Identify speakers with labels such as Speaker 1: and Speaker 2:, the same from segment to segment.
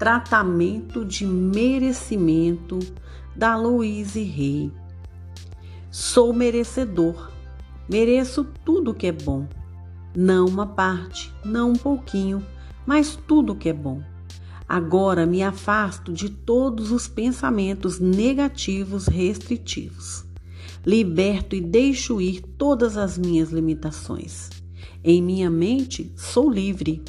Speaker 1: Tratamento de merecimento da Louise Rey. Sou merecedor, mereço tudo que é bom, não uma parte, não um pouquinho, mas tudo que é bom. Agora me afasto de todos os pensamentos negativos restritivos. Liberto e deixo ir todas as minhas limitações. Em minha mente, sou livre.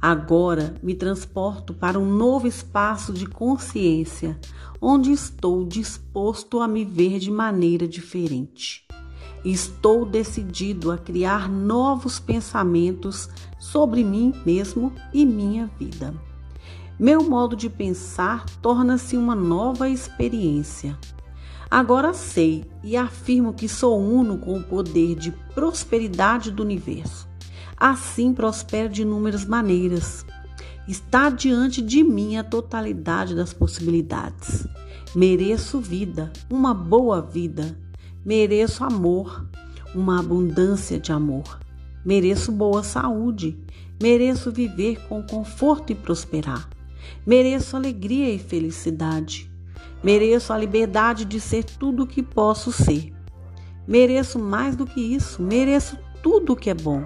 Speaker 1: Agora me transporto para um novo espaço de consciência, onde estou disposto a me ver de maneira diferente. Estou decidido a criar novos pensamentos sobre mim mesmo e minha vida. Meu modo de pensar torna-se uma nova experiência. Agora sei e afirmo que sou uno com o poder de prosperidade do universo. Assim prospero de inúmeras maneiras. Está diante de mim a totalidade das possibilidades. Mereço vida, uma boa vida. Mereço amor, uma abundância de amor. Mereço boa saúde. Mereço viver com conforto e prosperar. Mereço alegria e felicidade. Mereço a liberdade de ser tudo o que posso ser. Mereço mais do que isso, mereço tudo o que é bom.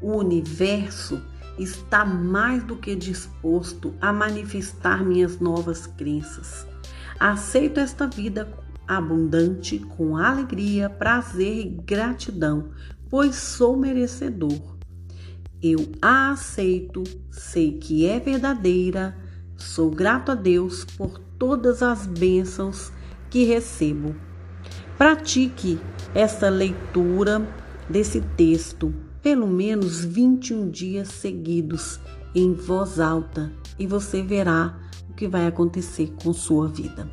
Speaker 1: O universo está mais do que disposto a manifestar minhas novas crenças. Aceito esta vida abundante com alegria, prazer e gratidão, pois sou merecedor. Eu a aceito, sei que é verdadeira, sou grato a Deus por todas as bênçãos que recebo. Pratique essa leitura desse texto pelo menos 21 dias seguidos em voz alta e você verá o que vai acontecer com sua vida.